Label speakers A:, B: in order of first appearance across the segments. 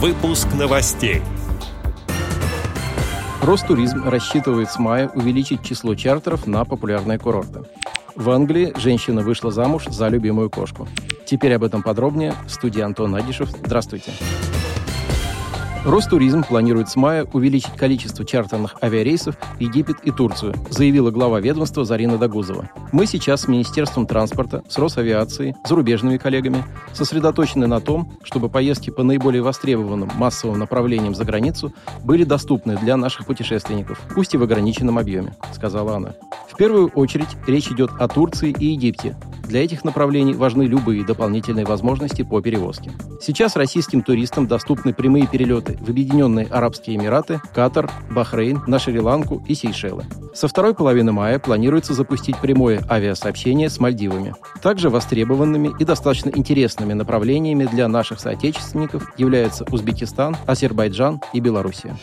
A: Выпуск новостей.
B: Ростуризм рассчитывает с мая увеличить число чартеров на популярные курорты. В Англии женщина вышла замуж за любимую кошку. Теперь об этом подробнее. Студия Антон Агишев. Здравствуйте. Ростуризм планирует с мая увеличить количество чартерных авиарейсов в Египет и Турцию, заявила глава ведомства Зарина Дагузова. Мы сейчас с Министерством транспорта, с Росавиацией, зарубежными коллегами сосредоточены на том, чтобы поездки по наиболее востребованным массовым направлениям за границу были доступны для наших путешественников, пусть и в ограниченном объеме, сказала она. В первую очередь речь идет о Турции и Египте, для этих направлений важны любые дополнительные возможности по перевозке. Сейчас российским туристам доступны прямые перелеты в Объединенные Арабские Эмираты, Катар, Бахрейн, на Шри-Ланку и Сейшелы. Со второй половины мая планируется запустить прямое авиасообщение с Мальдивами. Также востребованными и достаточно интересными направлениями для наших соотечественников являются Узбекистан, Азербайджан и Белоруссия.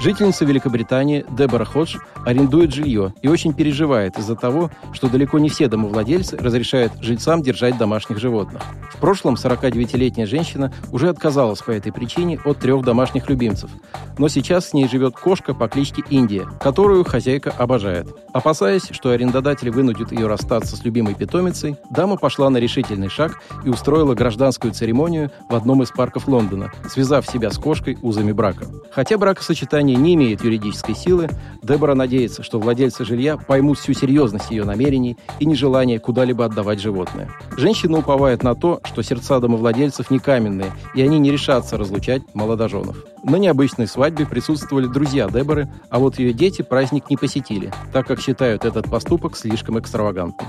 B: Жительница Великобритании Дебора Ходж арендует жилье и очень переживает из-за того, что далеко не все домовладельцы разрешают жильцам держать домашних животных. В прошлом 49-летняя женщина уже отказалась по этой причине от трех домашних любимцев, но сейчас с ней живет кошка по кличке Индия, которую хозяйка обожает. Опасаясь, что арендодатель вынудит ее расстаться с любимой питомицей, дама пошла на решительный шаг и устроила гражданскую церемонию в одном из парков Лондона, связав себя с кошкой узами брака. Хотя бракосочетание решение не имеет юридической силы, Дебора надеется, что владельцы жилья поймут всю серьезность ее намерений и нежелание куда-либо отдавать животное. Женщина уповает на то, что сердца домовладельцев не каменные, и они не решатся разлучать молодоженов. На необычной свадьбе присутствовали друзья Деборы, а вот ее дети праздник не посетили, так как считают этот поступок слишком экстравагантным.